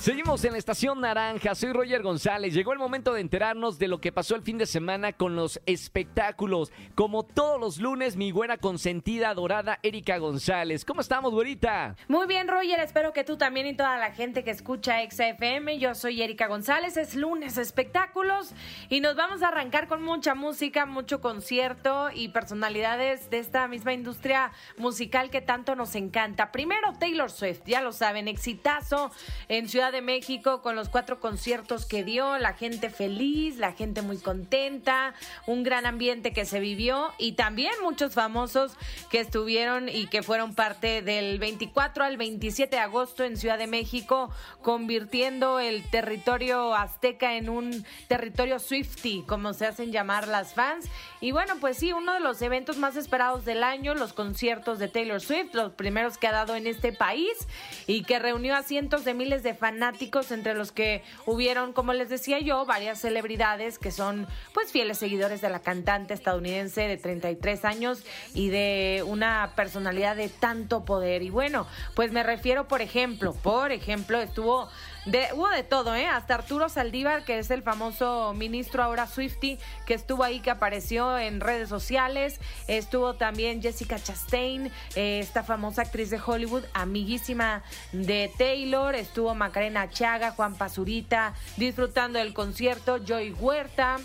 Seguimos en la estación naranja, soy Roger González. Llegó el momento de enterarnos de lo que pasó el fin de semana con los espectáculos. Como todos los lunes, mi buena consentida dorada Erika González. ¿Cómo estamos, güerita? Muy bien, Roger. Espero que tú también y toda la gente que escucha XFM. Yo soy Erika González. Es lunes espectáculos y nos vamos a arrancar con mucha música, mucho concierto y personalidades de esta misma industria musical que tanto nos encanta. Primero, Taylor Swift. Ya lo saben, exitazo en Ciudad de México con los cuatro conciertos que dio, la gente feliz, la gente muy contenta, un gran ambiente que se vivió y también muchos famosos que estuvieron y que fueron parte del 24 al 27 de agosto en Ciudad de México, convirtiendo el territorio azteca en un territorio Swifty, como se hacen llamar las fans. Y bueno, pues sí, uno de los eventos más esperados del año, los conciertos de Taylor Swift, los primeros que ha dado en este país y que reunió a cientos de miles de fans fanáticos, entre los que hubieron, como les decía yo, varias celebridades que son pues fieles seguidores de la cantante estadounidense de 33 años y de una personalidad de tanto poder. Y bueno, pues me refiero, por ejemplo, por ejemplo, estuvo de, hubo de todo, ¿eh? Hasta Arturo Saldívar, que es el famoso ministro ahora Swifty, que estuvo ahí, que apareció en redes sociales. Estuvo también Jessica Chastain, eh, esta famosa actriz de Hollywood, amiguísima de Taylor. Estuvo Macarena Chaga, Juan Pazurita, disfrutando del concierto. Joy Huerta.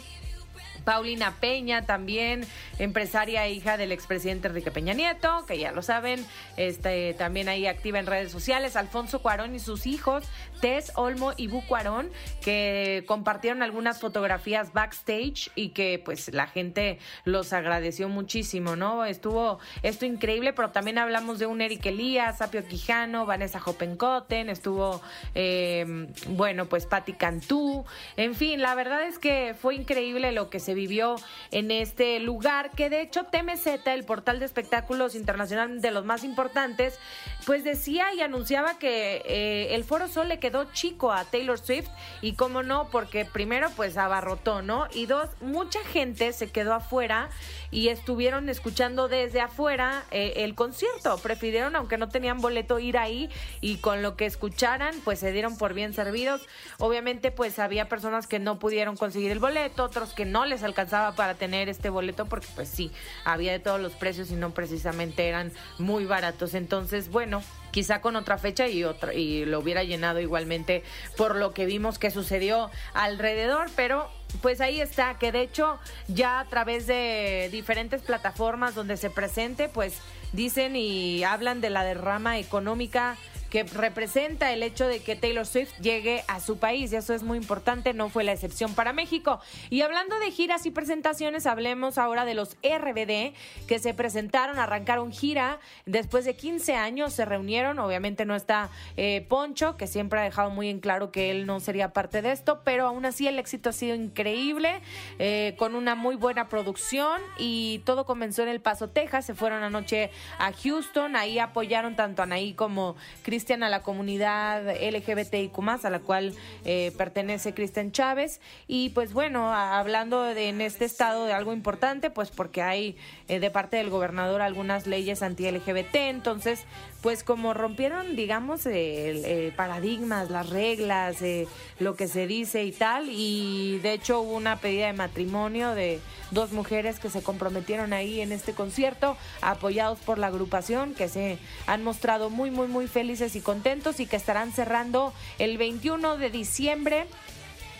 Paulina Peña, también empresaria e hija del expresidente Enrique Peña Nieto, que ya lo saben, este, también ahí activa en redes sociales, Alfonso Cuarón y sus hijos, Tess, Olmo y Bu Cuarón, que compartieron algunas fotografías backstage y que pues la gente los agradeció muchísimo, ¿no? Estuvo esto increíble, pero también hablamos de un Eric Elías, Sapio Quijano, Vanessa Hoppenkotten, estuvo, eh, bueno, pues Patti Cantú, en fin, la verdad es que fue increíble lo que se vivió en este lugar, que de hecho TMZ, el portal de espectáculos internacional de los más importantes, pues decía y anunciaba que eh, el Foro Sol le quedó chico a Taylor Swift y cómo no, porque primero pues abarrotó, ¿no? Y dos, mucha gente se quedó afuera y estuvieron escuchando desde afuera eh, el concierto, prefirieron, aunque no tenían boleto, ir ahí y con lo que escucharan pues se dieron por bien servidos. Obviamente pues había personas que no pudieron conseguir el boleto, otros que no les alcanzaba para tener este boleto porque pues sí, había de todos los precios y no precisamente eran muy baratos. Entonces, bueno, quizá con otra fecha y otra y lo hubiera llenado igualmente por lo que vimos que sucedió alrededor, pero pues ahí está, que de hecho ya a través de diferentes plataformas donde se presente, pues dicen y hablan de la derrama económica que representa el hecho de que Taylor Swift llegue a su país. Y eso es muy importante, no fue la excepción para México. Y hablando de giras y presentaciones, hablemos ahora de los RBD que se presentaron, arrancaron gira. Después de 15 años se reunieron. Obviamente no está eh, Poncho, que siempre ha dejado muy en claro que él no sería parte de esto, pero aún así el éxito ha sido increíble, eh, con una muy buena producción y todo comenzó en El Paso, Texas. Se fueron anoche a Houston, ahí apoyaron tanto a Anaí como A la comunidad LGBTIQ, a la cual eh, pertenece Cristian Chávez. Y pues bueno, hablando de, en este estado de algo importante, pues porque hay eh, de parte del gobernador algunas leyes anti-LGBT, entonces pues como rompieron, digamos, el, paradigmas, las reglas, eh, lo que se dice y tal, y de hecho hubo una pedida de matrimonio de dos mujeres que se comprometieron ahí en este concierto, apoyados por la agrupación, que se han mostrado muy, muy, muy felices y contentos y que estarán cerrando el 21 de diciembre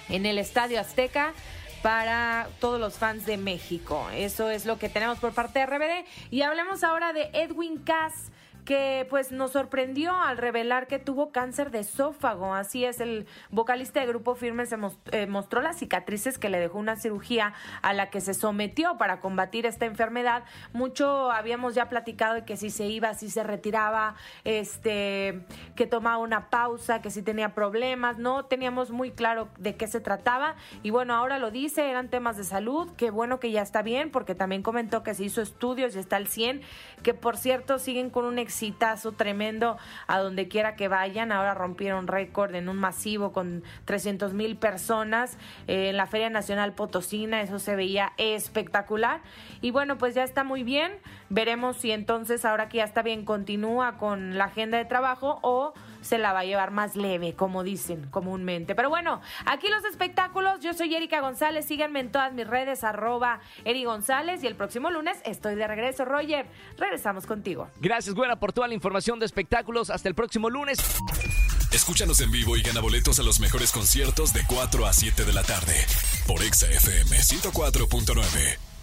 en el Estadio Azteca para todos los fans de México. Eso es lo que tenemos por parte de RBD. Y hablemos ahora de Edwin Cass que pues nos sorprendió al revelar que tuvo cáncer de esófago. Así es, el vocalista de Grupo Firme se eh, mostró las cicatrices que le dejó una cirugía a la que se sometió para combatir esta enfermedad. Mucho habíamos ya platicado de que si se iba, si se retiraba, este, que tomaba una pausa, que si tenía problemas, no teníamos muy claro de qué se trataba y bueno, ahora lo dice, eran temas de salud, qué bueno que ya está bien porque también comentó que se hizo estudios y está al 100, que por cierto siguen con un exitazo tremendo a donde quiera que vayan. Ahora rompieron récord en un masivo con 300 mil personas eh, en la Feria Nacional Potosina. Eso se veía espectacular. Y bueno, pues ya está muy bien. Veremos si entonces, ahora que ya está bien, continúa con la agenda de trabajo o se la va a llevar más leve, como dicen comúnmente. Pero bueno, aquí los espectáculos. Yo soy Erika González. Síganme en todas mis redes, arroba Eri González. Y el próximo lunes estoy de regreso. Roger, regresamos contigo. Gracias, Güera, por toda la información de espectáculos. Hasta el próximo lunes. Escúchanos en vivo y gana boletos a los mejores conciertos de 4 a 7 de la tarde por Exa FM 104.9.